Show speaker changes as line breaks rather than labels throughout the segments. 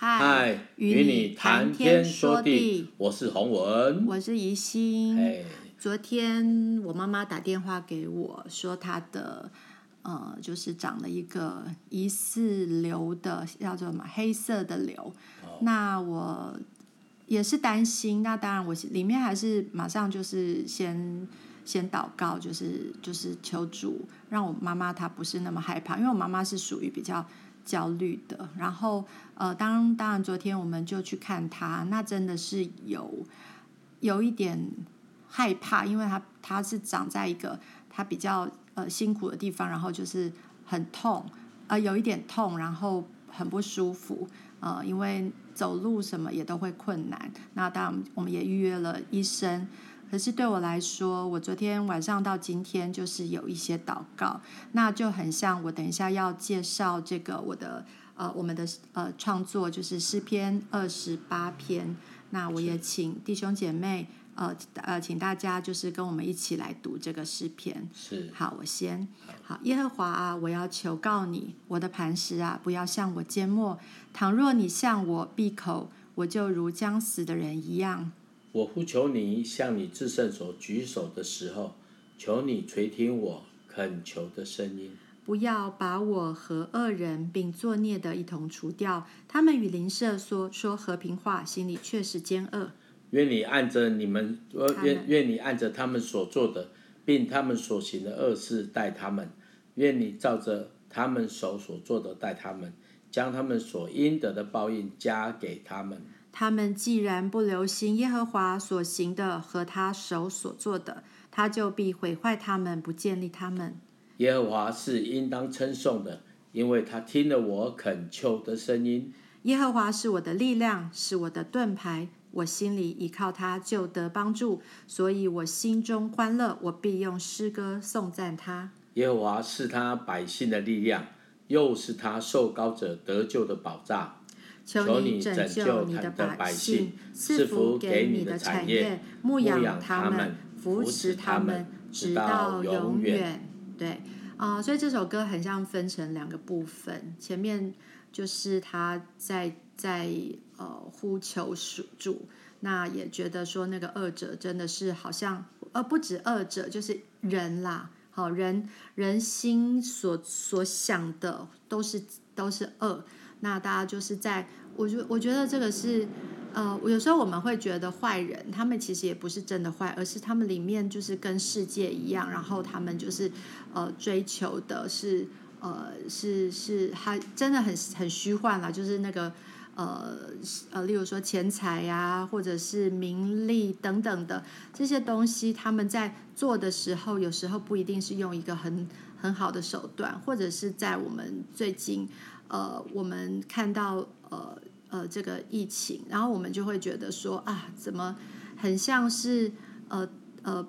嗨，与你谈天说地，我是洪文，
我是宜心。
Hey.
昨天我妈妈打电话给我说，她的呃，就是长了一个疑似瘤的，叫做什么黑色的瘤。Oh. 那我也是担心，那当然我里面还是马上就是先。先祷告，就是就是求主让我妈妈她不是那么害怕，因为我妈妈是属于比较焦虑的。然后呃，当当然昨天我们就去看她，那真的是有有一点害怕，因为她她是长在一个她比较呃辛苦的地方，然后就是很痛，呃有一点痛，然后很不舒服，呃因为走路什么也都会困难。那当然我们也预约了医生。可是对我来说，我昨天晚上到今天就是有一些祷告，那就很像我等一下要介绍这个我的呃我们的呃创作，就是诗篇二十八篇。那我也请弟兄姐妹呃呃，请大家就是跟我们一起来读这个诗篇。
是。
好，我先。好，耶和华啊，我要求告你，我的磐石啊，不要向我缄默。倘若你向我闭口，我就如将死的人一样。
我呼求你，向你至圣所举手的时候，求你垂听我恳求的声音。
不要把我和恶人并作孽的一同除掉。他们与邻舍说说和平话，心里却是奸恶。
愿你按着你们，愿愿你按着他们所做的，并他们所行的恶事待他们。愿你照着他们手所做的待他们，将他们所应得的报应加给他们。
他们既然不留心耶和华所行的和他手所做的，他就必毁坏他们，不建立他们。
耶和华是应当称颂的，因为他听了我恳求的声音。
耶和华是我的力量，是我的盾牌，我心里依靠他，就得帮助，所以我心中欢乐，我必用诗歌颂赞他。
耶和华是他百姓的力量，又是他受膏者得救的保障。
求你拯救你的百姓，赐福给你的产业，牧养他们，扶持他们，直到永远。对，啊、呃，所以这首歌很像分成两个部分，前面就是他在在呃呼求属主，那也觉得说那个恶者真的是好像，呃，不止恶者，就是人啦，好人人心所所想的都是都是恶。那大家就是在，我觉我觉得这个是，呃，有时候我们会觉得坏人，他们其实也不是真的坏，而是他们里面就是跟世界一样，然后他们就是，呃，追求的是，呃，是是还真的很很虚幻啦，就是那个，呃呃，例如说钱财呀、或者是名利等等的这些东西，他们在做的时候，有时候不一定是用一个很很好的手段，或者是在我们最近。呃，我们看到呃呃这个疫情，然后我们就会觉得说啊，怎么很像是呃呃，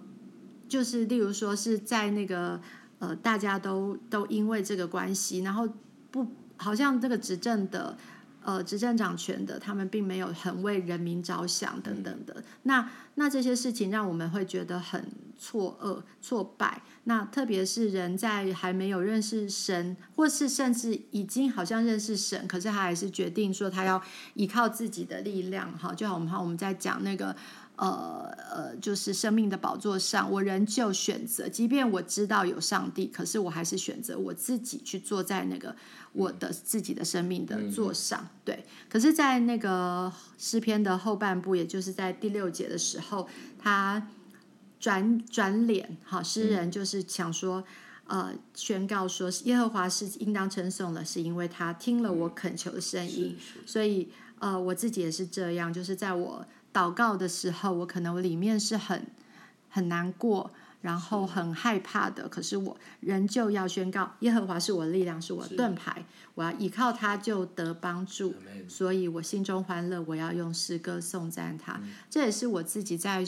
就是例如说是在那个呃大家都都因为这个关系，然后不好像这个执政的。呃，执政掌权的他们并没有很为人民着想等等的，那那这些事情让我们会觉得很错愕、挫败。那特别是人在还没有认识神，或是甚至已经好像认识神，可是他还是决定说他要依靠自己的力量。哈，就好我们我们在讲那个。呃呃，就是生命的宝座上，我仍旧选择，即便我知道有上帝，可是我还是选择我自己去坐在那个我的自己的生命的座上。对，可是，在那个诗篇的后半部，也就是在第六节的时候，他转转脸，好，诗人就是想说，呃，宣告说，耶和华是应当称颂的，是因为他听了我恳求的声音，所以，呃，我自己也是这样，就是在我。祷告的时候，我可能里面是很很难过，然后很害怕的。可是我仍旧要宣告：耶和华是我的力量，是我的盾牌，我要依靠他就得帮助。所以我心中欢乐，我要用诗歌颂赞他。嗯。这也是我自己在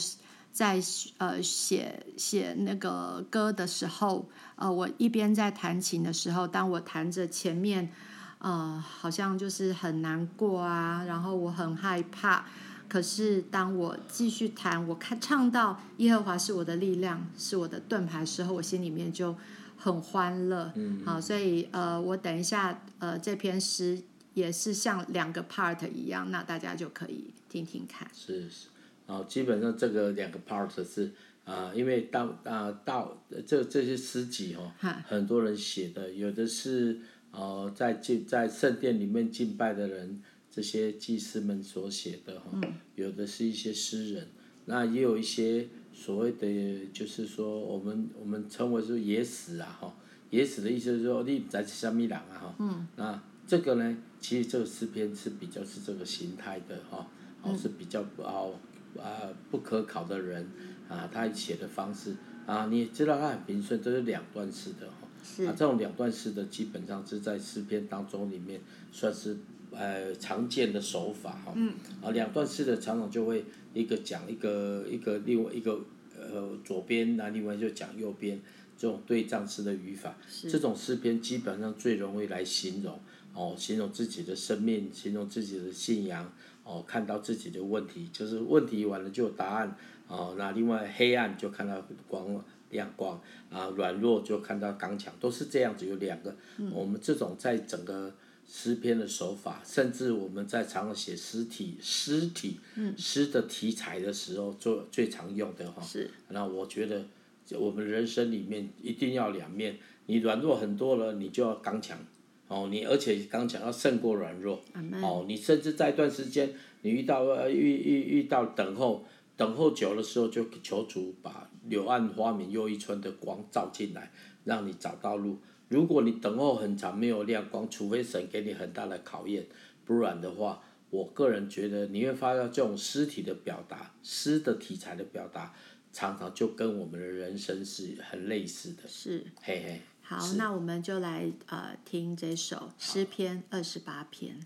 在呃写写那个歌的时候，呃，我一边在弹琴的时候，当我弹着前面，呃，好像就是很难过啊，然后我很害怕。可是，当我继续弹，我看唱到耶和华是我的力量，是我的盾牌时候，我心里面就很欢乐。嗯，好，所以呃，我等一下呃，这篇诗也是像两个 part 一样，那大家就可以听听看。
是是，哦，基本上这个两个 part 是啊、呃，因为到啊、呃、到这这些诗集哦，很多人写的，有的是呃在敬在圣殿里面敬拜的人，这些祭司们所写的哈，有的是一些诗人，那也有一些所谓的就是说我们我们称为是野史啊哈，野史的意思是说你不知道是什么人啊哈，嗯，那。这个呢，其实这个诗篇是比较是这个形态的哈，哦是比较不啊不可考的人啊，他写的方式啊，你知道他很平顺，这是两段式的哈，是啊，这种两段式的基本上是在诗篇当中里面算是呃常见的手法哈，嗯，啊两段式的常常就会一个讲一个一个另外一个呃左边那另外就讲右边这种对仗式的语法，这种诗篇基本上最容易来形容。哦，形容自己的生命，形容自己的信仰，哦，看到自己的问题，就是问题完了就有答案，哦，那另外黑暗就看到光亮光，啊，软弱就看到刚强，都是这样子，有两个。嗯、我们这种在整个诗篇的手法，甚至我们在常常写诗体、诗体、诗的题材的时候，做最常用的哈。是。那我觉得，我们人生里面一定要两面，你软弱很多了，你就要刚强。哦，你而且刚讲到胜过软弱。哦，你甚至在一段时间，你遇到呃遇遇遇到等候，等候久的时候，就求主把柳暗花明又一村的光照进来，让你找到路。如果你等候很长没有亮光，除非神给你很大的考验，不然的话，我个人觉得你会发现这种诗体的表达，诗的题材的表达，常常就跟我们的人生是很类似的。是，嘿嘿。
好，那我们就来呃听这首诗篇二十八篇。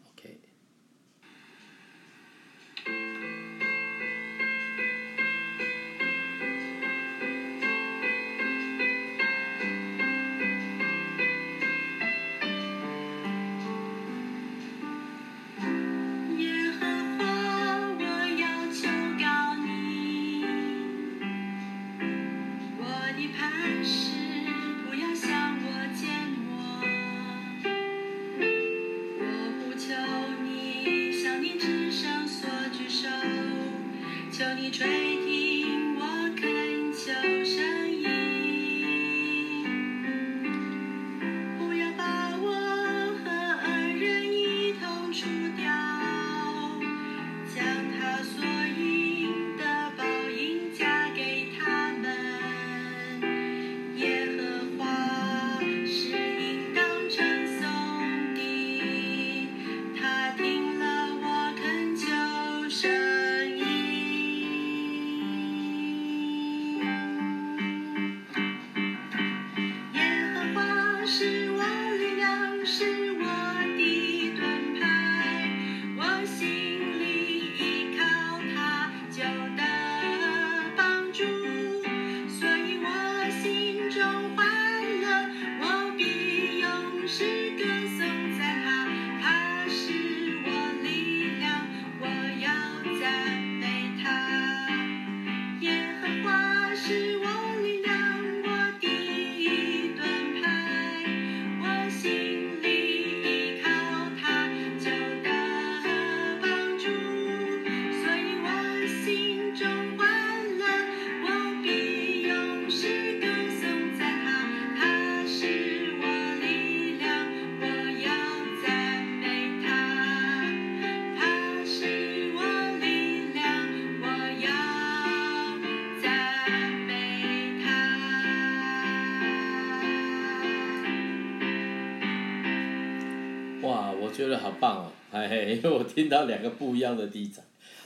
棒哦，哎嘿，因为我听到两个不一样的题材，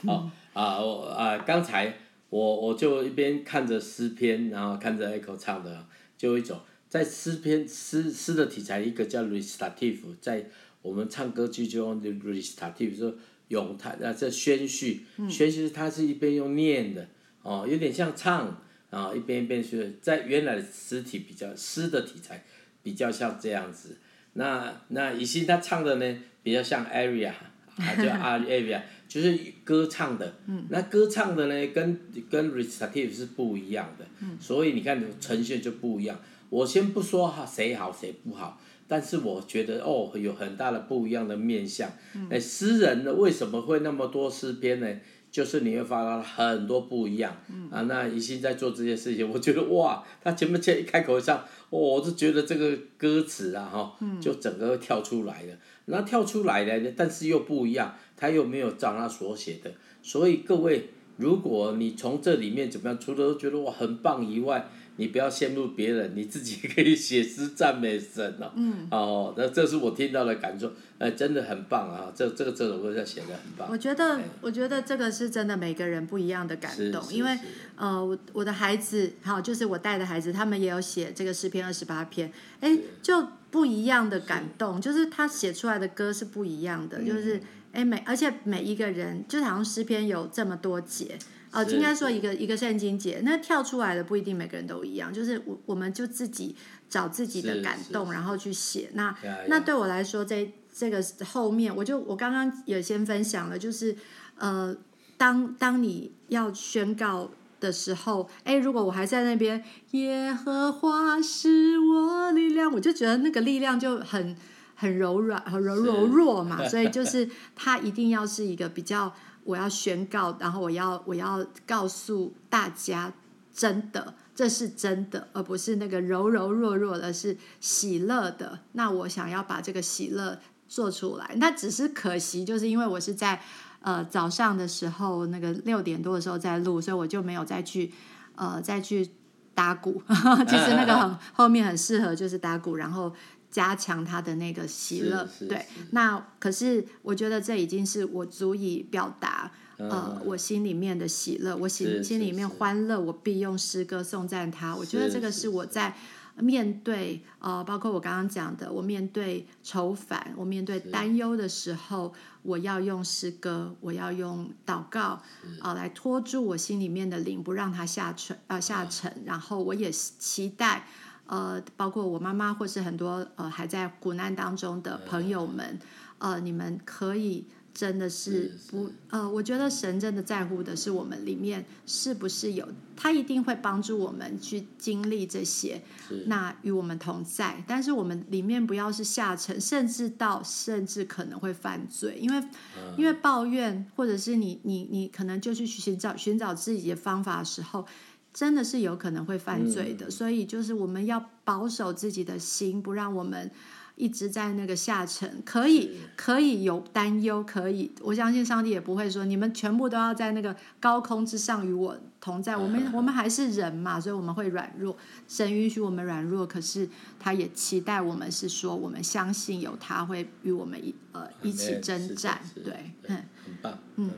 哦啊我啊刚才我我就一边看着诗篇，然后看着 Echo 唱的，就有一种在诗篇诗诗的题材，一个叫 recitative，在我们唱歌剧就用 recitative，说咏叹啊这宣叙，宣叙它是一边用念的，哦有点像唱啊一边一边学，在原来的诗体比较诗的题材比较像这样子。那那以心他唱的呢，比较像 aria，啊叫 aria，就是歌唱的。嗯、那歌唱的呢，跟跟 recitative 是不一样的。嗯、所以你看呈现就不一样。我先不说哈谁好谁不好，但是我觉得哦，有很大的不一样的面相。哎，诗人呢，为什么会那么多诗篇呢？就是你会发现很多不一样。啊，那怡心在做这件事情，我觉得哇，他前面一开口唱，哦，我是觉得这个歌词啊，哈，就整个跳出来了。那跳出来呢，但是又不一样，他又没有照他所写的。所以各位，如果你从这里面怎么样，除了觉得我很棒以外，你不要羡慕别人，你自己可以写诗赞美神哦。嗯。哦，那这是我听到的感受，哎，真的很棒啊！这这个这首歌在写的很棒。
我觉得，我觉得这个是真的，每个人不一样的感动。因为，呃，我我的孩子，好，就是我带的孩子，他们也有写这个诗篇二十八篇，哎，就不一样的感动，就是他写出来的歌是不一样的，就是哎每，而且每一个人，就好像诗篇有这么多节。哦，应该说一个一个圣经节，那跳出来的不一定每个人都一样，就是我我们就自己找自己的感动，然后去写。那那对我来说，在这个后面，我就我刚刚也先分享了，就是呃，当当你要宣告的时候，哎，如果我还在那边，耶和华是我力量，我就觉得那个力量就很很柔软，很柔柔弱嘛，所以就 是它一定要是一个比较。我要宣告，然后我要我要告诉大家，真的，这是真的，而不是那个柔柔弱弱的，是喜乐的。那我想要把这个喜乐做出来，那只是可惜，就是因为我是在呃早上的时候，那个六点多的时候在录，所以我就没有再去呃再去打鼓。其实那个很后面很适合，就是打鼓，然后。加强他的那个喜乐，对，那可是我觉得这已经是我足以表达，呃，我心里面的喜乐，我心心里面欢乐，我必用诗歌颂赞他。我觉得这个是我在面对呃，包括我刚刚讲的，我面对愁烦，我面对担忧的时候，我要用诗歌，我要用祷告啊，呃，来托住我心里面的灵，不让它下沉啊，呃，下沉。然后我也期待。呃，包括我妈妈或是很多呃还在苦难当中的朋友们，呃，你们可以真的是不是是呃，我觉得神真的在乎的是我们里面是不是有，他一定会帮助我们去经历这些，那与我们同在。但是我们里面不要是下沉，甚至到甚至可能会犯罪，因为、嗯、因为抱怨或者是你你你可能就去寻找寻找自己的方法的时候。真的是有可能会犯罪的，嗯，所以就是我们要保守自己的心，不让我们一直在那个下沉。可以，可以有担忧，可以，我相信上帝也不会说你们全部都要在那个高空之上与我同在。我们 我们还是人嘛，所以我们会软弱。神允许我们软弱，可是他也期待我们是说，我们相信有他会与我们一呃一起征战。对，嗯，
很棒，嗯。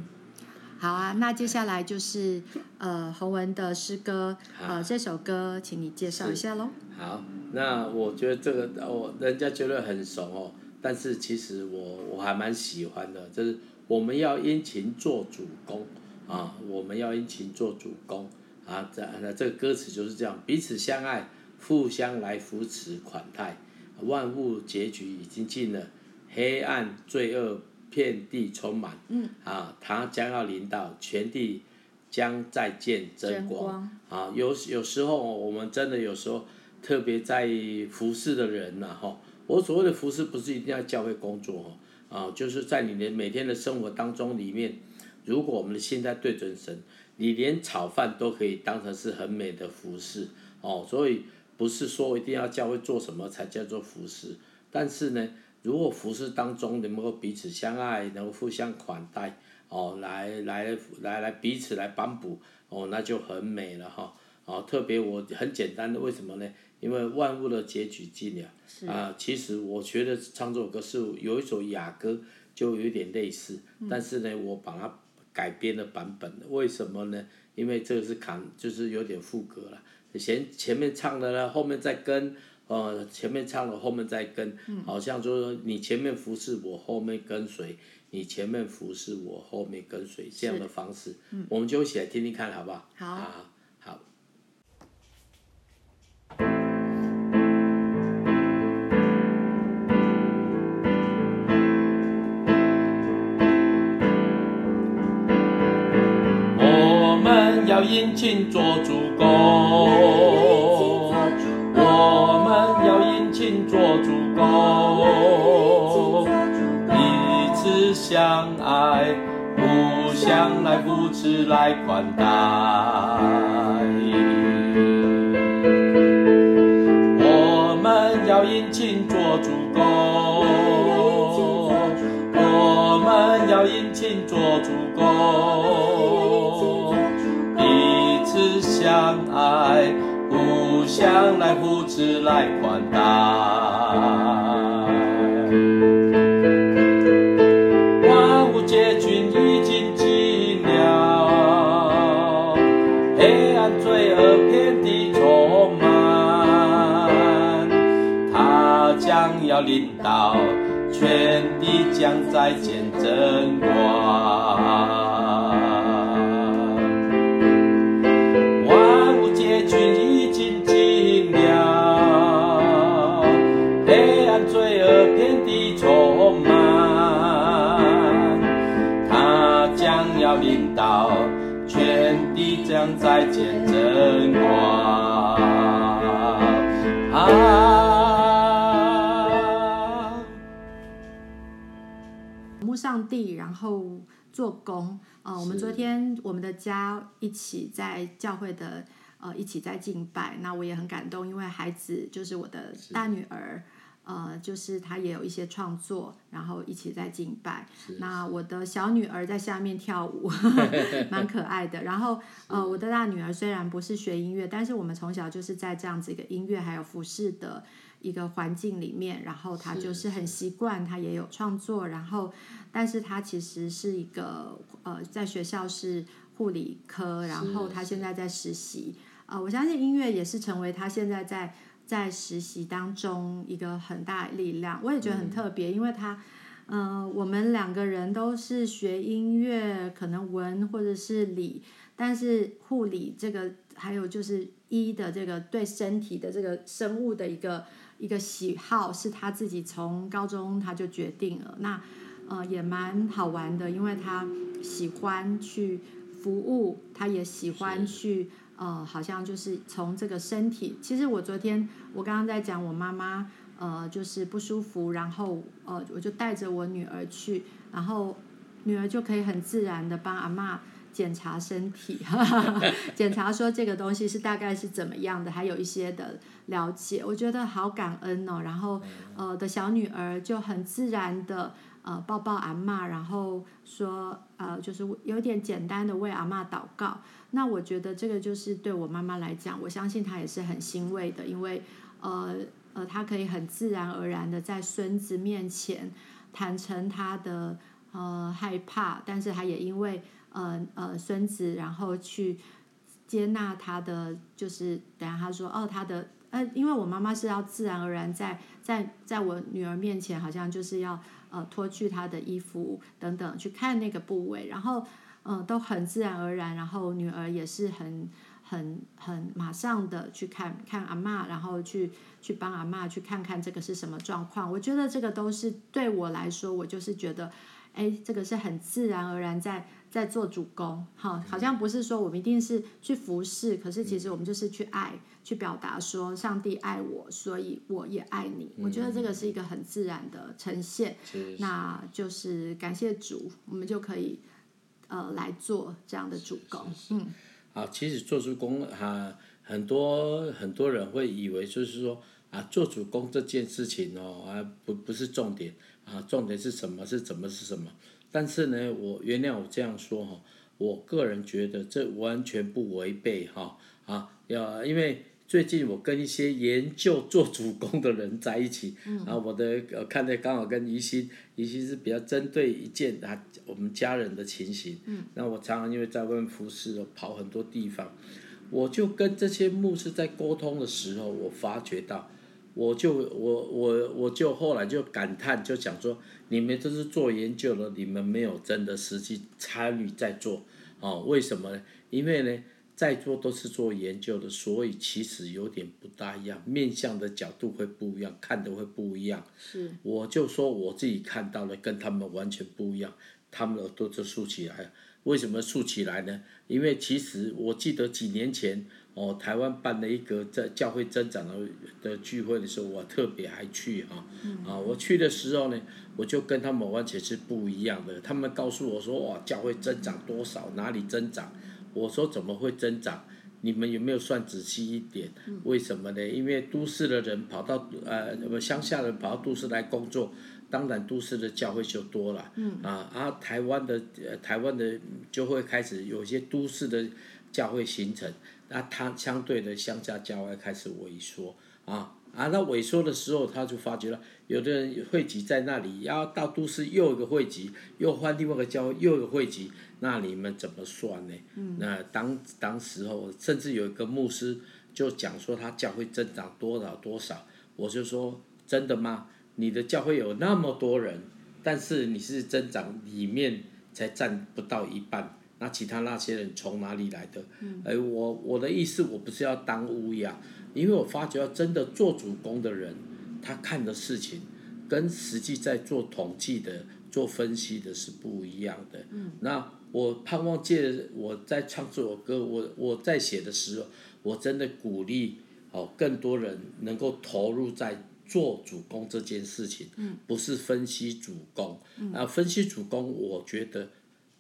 好啊，那接下来就是呃洪文的诗歌，呃这首歌，请你介绍一下喽。
好，那我觉得这个我人家觉得很熟哦，但是其实我我还蛮喜欢的，就是我们要殷勤做主公啊，我们要殷勤做主公啊，这那这个歌词就是这样，彼此相爱，互相来扶持款待，万物结局已经尽了，黑暗罪恶。遍地充满，嗯，啊，他将要临到，全地将再见真光，光啊，有有时候我们真的有时候特别在服侍的人呐，哈，我所谓的服侍不是一定要教会工作，啊，就是在你的每天的生活当中里面，如果我们的心在对准神，你连炒饭都可以当成是很美的服侍，哦，所以不是说一定要教会做什么才叫做服侍，但是呢。如果服侍当中能够彼此相爱，能够互相款待，哦，来来来来彼此来帮补，哦，那就很美了哈。哦，特别我很简单的，为什么呢？因为万物的结局尽了。啊，其实我觉得唱这首歌是有一首雅歌，就有点类似，嗯，但是呢，我把它改编的版本。为什么呢？因为这个是扛，就是有点副歌了。前前面唱的呢，后面再跟。呃，前面唱了，后面再跟，好像就是说你前面服侍我，后面跟随；你前面服侍我，后面跟随，这样的方式，嗯，我们就一起来听听看，好不好？
好，
好，好。我们要殷勤做主工。主公，彼此相爱，互相来扶持来宽待。我们要殷勤做主公，我们要殷勤做主公，彼此相。向来扶持，来款待。万物皆军已经寂寥，黑暗罪恶遍地充满，他将要临到，全地将再见真光。再见真光啊！
慕上帝，然后做工啊、呃！我们昨天我们的家一起在教会的呃一起在敬拜，那我也很感动，因为孩子就是我的大女儿。呃，就是他也有一些创作，然后一起在敬拜。那我的小女儿在下面跳舞，蛮可爱的。然后呃，我的大女儿虽然不是学音乐，但是我们从小就是在这样子一个音乐还有服饰的一个环境里面，然后她就是很习惯，她也有创作。然后，但是她其实是一个呃，在学校是护理科，然后她现在在实习。呃，我相信音乐也是成为她现在在。在实习当中，一个很大的力量，我也觉得很特别，嗯、因为他，嗯、呃，我们两个人都是学音乐，可能文或者是理，但是护理这个，还有就是医的这个对身体的这个生物的一个一个喜好，是他自己从高中他就决定了，那呃也蛮好玩的，因为他喜欢去服务，他也喜欢去。呃，好像就是从这个身体，其实我昨天我刚刚在讲我妈妈，呃，就是不舒服，然后呃，我就带着我女儿去，然后女儿就可以很自然的帮阿妈检查身体，检查说这个东西是大概是怎么样的，还有一些的了解，我觉得好感恩哦。然后呃的小女儿就很自然的呃抱抱阿嬷，然后说呃就是有点简单的为阿嬷祷告。那我觉得这个就是对我妈妈来讲，我相信她也是很欣慰的，因为呃呃，她可以很自然而然的在孙子面前坦诚她的呃害怕，但是她也因为呃呃孙子，然后去接纳他的，就是等下她说哦，她的呃，因为我妈妈是要自然而然在在在我女儿面前，好像就是要呃脱去她的衣服等等去看那个部位，然后。嗯，都很自然而然，然后女儿也是很、很、很马上的去看看阿妈，然后去去帮阿妈去看看这个是什么状况。我觉得这个都是对我来说，我就是觉得，哎，这个是很自然而然在在做主攻，哈，好像不是说我们一定是去服侍，可是其实我们就是去爱，去表达说上帝爱我，所以我也爱你。我觉得这个是一个很自然的呈现，那就是感谢主，我们就可以。呃，来做这样的主工，嗯，
好，其实做主工哈，很多很多人会以为就是说啊，做主工这件事情哦啊，不不是重点啊，重点是什么？是怎么是什么？但是呢，我原谅我这样说哈，我个人觉得这完全不违背哈啊，要因为。最近我跟一些研究做主攻的人在一起，嗯、然后我的呃看的刚好跟宜心，宜心是比较针对一件啊我们家人的情形，嗯那、嗯、我常常因为在外面服侍，跑很多地方，我就跟这些牧师在沟通的时候，我发觉到，我就我我我就后来就感叹，就讲说，你们都是做研究的，你们没有真的实际参与在做，哦，为什么呢？因为呢。在座都是做研究的，所以其实有点不大一样，面向的角度会不一样，看的会不一样。
是，
我就说我自己看到的跟他们完全不一样，他们耳朵就竖起来了。为什么竖起来呢？因为其实我记得几年前哦，台湾办了一个在教会增长的的聚会的时候，我特别还去哈，啊，我去的时候呢，我就跟他们完全是不一样的。他们告诉我说，哇，教会增长多少？哪里增长？我说怎么会增长？你们有没有算仔细一点？为什么呢？因为都市的人跑到呃，那么乡下人跑到都市来工作，当然都市的教会就多了。嗯、啊，啊，台湾的呃，台湾的就会开始有些都市的教会形成，那它相对的乡下教会开始萎缩啊。啊，那萎缩的时候，他就发觉了，有的人汇集在那里，然后到都市又一个汇集，又换另外一个教会又一个汇集，那你们怎么算呢？嗯、那当当时候，甚至有一个牧师就讲说他教会增长多少多少，我就说真的吗？你的教会有那么多人，但是你是增长里面才占不到一半，那其他那些人从哪里来的？嗯、哎，我我的意思，我不是要当乌鸦。因为我发觉，真的做主攻的人，他看的事情，跟实际在做统计的、做分析的是不一样的。嗯。那我盼望借我在唱这首歌，我我在写的时候，我真的鼓励哦，更多人能够投入在做主工这件事情。嗯。不是分析主工。嗯。啊，分析主工，我觉得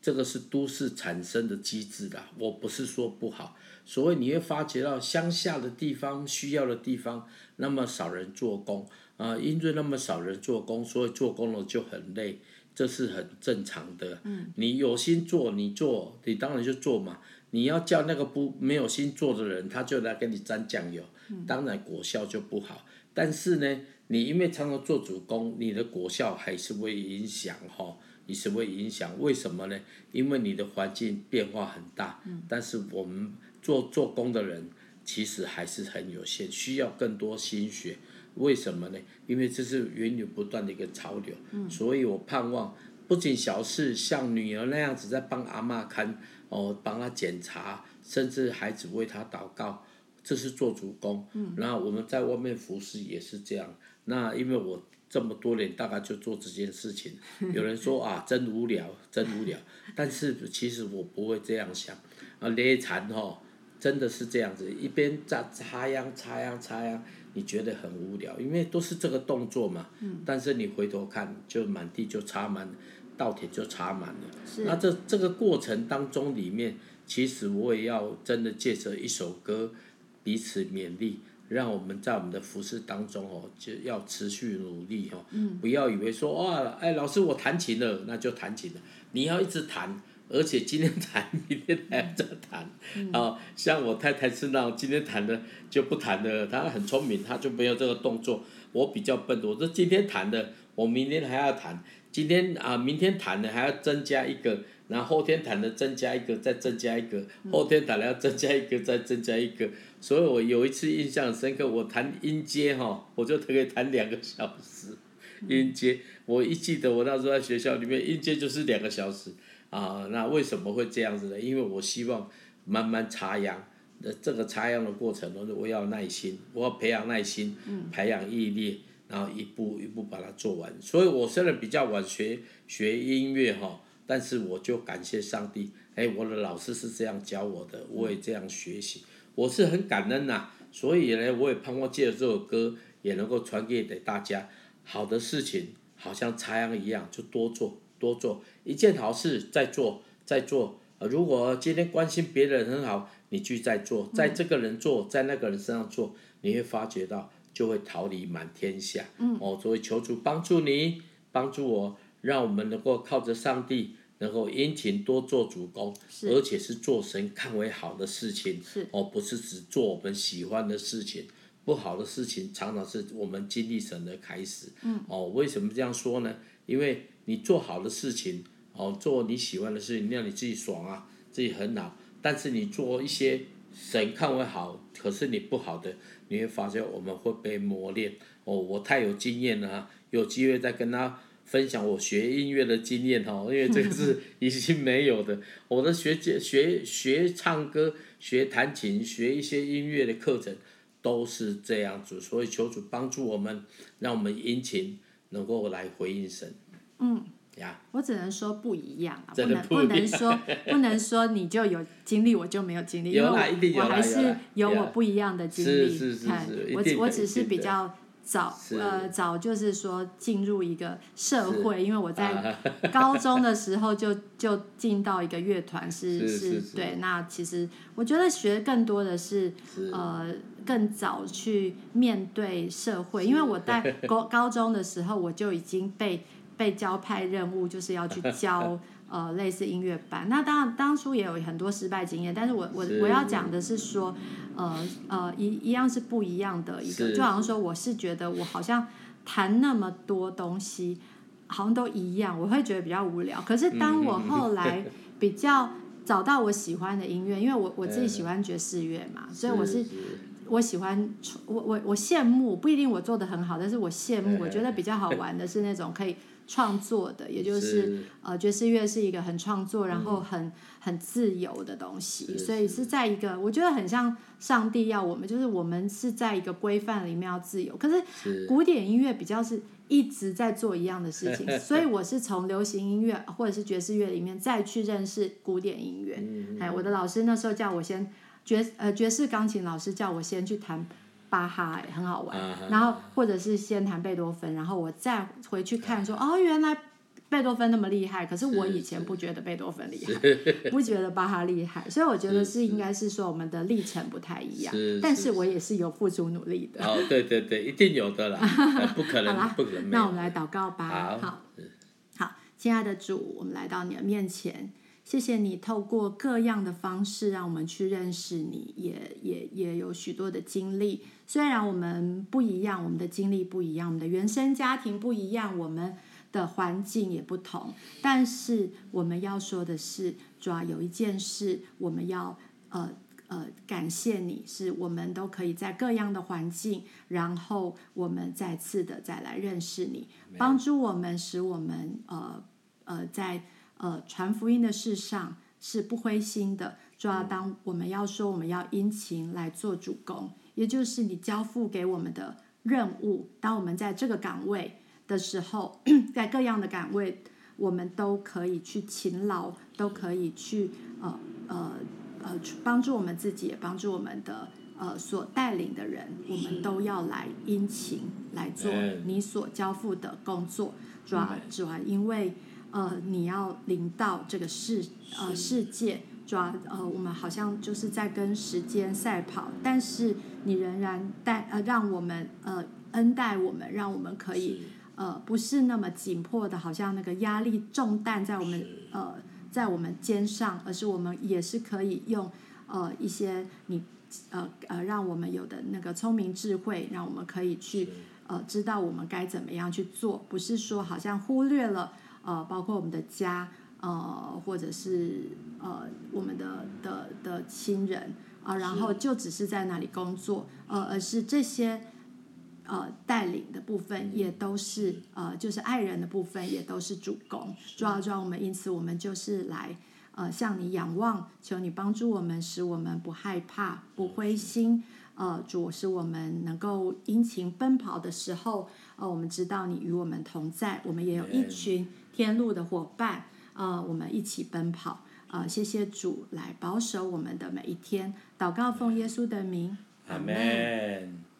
这个是都市产生的机制啦。我不是说不好。所以你会发觉到乡下的地方需要的地方那么少人做工啊，因为那么少人做工，所以做工了就很累，这是很正常的。嗯，你有心做，你做，你当然就做嘛。你要叫那个不没有心做的人，他就来给你沾酱油，当然果效就不好。但是呢，你因为常常做主工，你的果效还是会影响哈，你是会影响。为什么呢？因为你的环境变化很大。嗯，但是我们。做做工的人其实还是很有限，需要更多心血。为什么呢？因为这是源源不断的一个潮流。嗯。所以我盼望，不仅小事，像女儿那样子在帮阿妈看，哦，帮她检查，甚至孩子为她祷告，这是做主工。嗯。那我们在外面服侍也是这样。那因为我这么多年大概就做这件事情，有人说啊，真无聊，真无聊。但是其实我不会这样想，啊，累残吼。真的是这样子，一边在插秧、插秧、插秧，你觉得很无聊，因为都是这个动作嘛。嗯。但是你回头看，就满地就插满，稻田就插满了。那这这个过程当中里面，其实我也要真的借着一首歌，彼此勉励，让我们在我们的服饰当中哦，就要持续努力哦。嗯。不要以为说哇，哎，老师我弹琴了，那就弹琴了，你要一直弹。而且今天弹，明天还要再弹，啊、像我太太是那种今天弹的就不弹的，她很聪明，她就没有这个动作。我比较笨，我说今天弹的，我明天还要弹，今天啊，明天弹的还要增加一个，然后后天弹的增加一个，再增加一个，后天弹的要增加一个，再增加一个。所以我有一次印象很深刻，我弹音阶哈，我就可以弹两个小时，音阶，我一记得我那时候在学校里面音阶就是两个小时。啊，那为什么会这样子呢？因为我希望慢慢插秧，那，这个插秧的过程中，我要耐心，我要培养耐心，培养毅力，然后一步一步把它做完。所以我虽然比较晚学学音乐哈，但是我就感谢上帝，哎，我的老师是这样教我的，我也这样学习，我是很感恩呐。所以呢，我也盼望借着这首歌也能够传给给大家，好的事情好像插秧一样，就多做。多做一件好事，再做再做。如果今天关心别人很好，你去再做，在这个人做，在那个人身上做，你会发觉到就会桃李满天下。嗯、哦，所以求主帮助你，帮助我，让我们能够靠着上帝，能够殷勤多做主工，而且是做神看为好的事情。是哦，不是只做我们喜欢的事情，不好的事情常常是我们经历神的开始。嗯、哦，为什么这样说呢？因为你做好的事情，哦，做你喜欢的事情，让你自己爽啊，自己很好。但是你做一些神看为好，可是你不好的，你会发现我们会被磨练。哦，我太有经验了，有机会再跟他分享我学音乐的经验哦，因为这个是 已经没有的。我的学学学唱歌、学弹琴、学一些音乐的课程都是这样子，所以求主帮助我们，让我们殷勤能够来回应神。
嗯，
呀，
我只能说不一样啊，
不
能不能说 不能说你就有经历，我就没有经历，因为我还是有我不一样的经历。是是是我我只是比较早呃早就是说进入一个社会，因为我在 高中的时候就就进到一个乐团，是是对。那其实我觉得学更多的是呃更早去面对社会，因为我在 高高中的时候我就已经被。被交派任务就是要去教 呃类似音乐班，那当然当初也有很多失败经验，但是我我我要讲的是说，呃呃一一样是不一样的一个，就好像说我是觉得我好像弹那么多东西，好像都一样，我会觉得比较无聊。可是当我后来比较找到我喜欢的音乐，因为我我自己喜欢爵士乐嘛，所以我是。我喜欢我我我羡慕，不一定我做的很好，但是我羡慕，我觉得比较好玩的是那种可以创作的，也就是，是呃爵士乐是一个很创作，然后很、嗯、很自由的东西，所以是在一个我觉得很像上帝要我们，就是我们是在一个规范里面要自由，可是古典音乐比较是一直在做一样的事情，所以我是从流行音乐或者是爵士乐里面再去认识古典音乐。嗯、哎，我的老师那时候叫我先。爵呃爵士钢琴老师叫我先去弹巴哈，哎，很好玩。Uh-huh. 然后或者是先弹贝多芬，然后我再回去看说，哦，原来贝多芬那么厉害。可是我以前不觉得贝多芬厉害，不觉得巴哈厉害。所以我觉得是应该是说我们的历程不太一样。是是，但是我也是有付出努力的。
哦，对对对，一定有的啦，不可能啦不可能。
那我们来祷告吧。好，好，好，亲爱的主，我们来到你的面前。谢谢你透过各样的方式让我们去认识你，也也也有许多的经历。虽然我们不一样，我们的经历不一样，我们的原生家庭不一样，我们的环境也不同。但是我们要说的是，主要有一件事，我们要呃呃感谢你，是我们都可以在各样的环境，然后我们再次的再来认识你，帮助我们，使我们呃呃在。呃，传福音的事上是不灰心的。主要当我们要说，我们要殷勤来做主工，也就是你交付给我们的任务。当我们在这个岗位的时候，在各样的岗位，我们都可以去勤劳，都可以去呃呃呃帮助我们自己，也帮助我们的呃所带领的人。我们都要来殷勤来做你所交付的工作。主要主要因为。呃，你要临到这个世呃世界，抓呃，我们好像就是在跟时间赛跑，但是你仍然带呃，让我们呃恩待我们，让我们可以呃不是那么紧迫的，好像那个压力重担在我们呃在我们肩上，而是我们也是可以用呃一些你呃呃让我们有的那个聪明智慧，让我们可以去呃知道我们该怎么样去做，不是说好像忽略了。呃，包括我们的家，呃，或者是呃，我们的的的亲人啊，呃，然后就只是在那里工作，呃，而是这些呃带领的部分也都是呃，就是爱人的部分也都是主公，主要主要我们因此我们就是来呃向你仰望，求你帮助我们，使我们不害怕，不灰心，呃，主使我们能够殷勤奔跑的时候，呃，我们知道你与我们同在，我们也有一群。天路的伙伴，呃，我们一起奔跑，呃，谢谢主来保守我们的每一天。祷告奉耶稣的名，阿门。